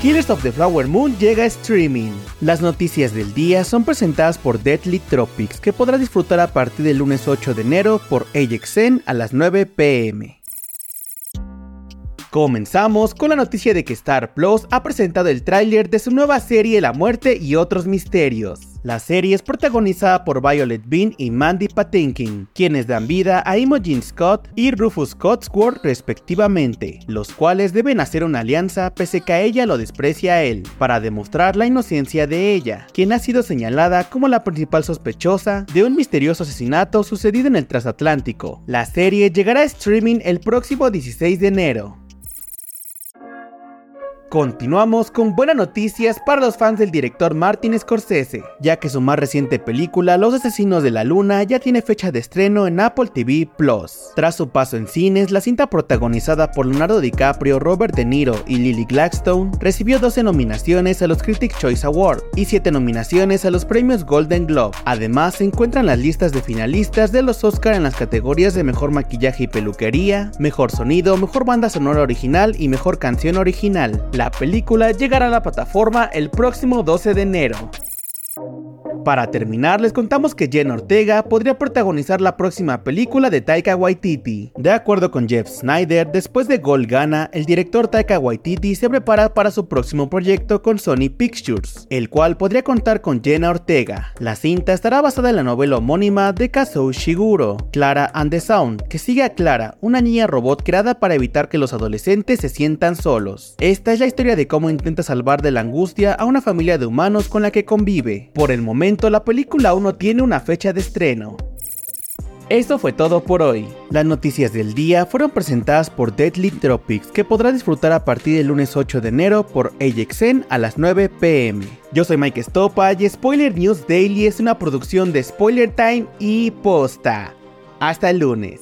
Killers of the Flower Moon llega a streaming. Las noticias del día son presentadas por Deadly Tropics, que podrá disfrutar a partir del lunes 8 de enero por AXN a las 9 pm. Comenzamos con la noticia de que Star Plus ha presentado el tráiler de su nueva serie La muerte y otros misterios. La serie es protagonizada por Violet Bean y Mandy Patinkin, quienes dan vida a Imogen Scott y Rufus Cotsworth respectivamente, los cuales deben hacer una alianza pese que a ella lo desprecia a él, para demostrar la inocencia de ella, quien ha sido señalada como la principal sospechosa de un misterioso asesinato sucedido en el transatlántico. La serie llegará a streaming el próximo 16 de enero. Continuamos con buenas noticias para los fans del director Martin Scorsese, ya que su más reciente película Los Asesinos de la Luna ya tiene fecha de estreno en Apple TV Plus. Tras su paso en cines, la cinta protagonizada por Leonardo DiCaprio, Robert De Niro y Lily Gladstone recibió 12 nominaciones a los Critics Choice Award y 7 nominaciones a los premios Golden Globe. Además, se encuentran las listas de finalistas de los Oscar en las categorías de Mejor Maquillaje y Peluquería, Mejor Sonido, Mejor Banda Sonora Original y Mejor Canción Original. La película llegará a la plataforma el próximo 12 de enero. Para terminar, les contamos que Jen Ortega podría protagonizar la próxima película de Taika Waititi. De acuerdo con Jeff Snyder, después de Gold Gana, el director Taika Waititi se prepara para su próximo proyecto con Sony Pictures, el cual podría contar con Jenna Ortega. La cinta estará basada en la novela homónima de Kazuo Shiguro, Clara and the Sound, que sigue a Clara, una niña robot creada para evitar que los adolescentes se sientan solos. Esta es la historia de cómo intenta salvar de la angustia a una familia de humanos con la que convive. Por el momento, la película aún no tiene una fecha de estreno. Esto fue todo por hoy. Las noticias del día fueron presentadas por Deadly Tropics, que podrá disfrutar a partir del lunes 8 de enero por AXN a las 9 pm. Yo soy Mike Stopa y Spoiler News Daily es una producción de Spoiler Time y Posta. Hasta el lunes.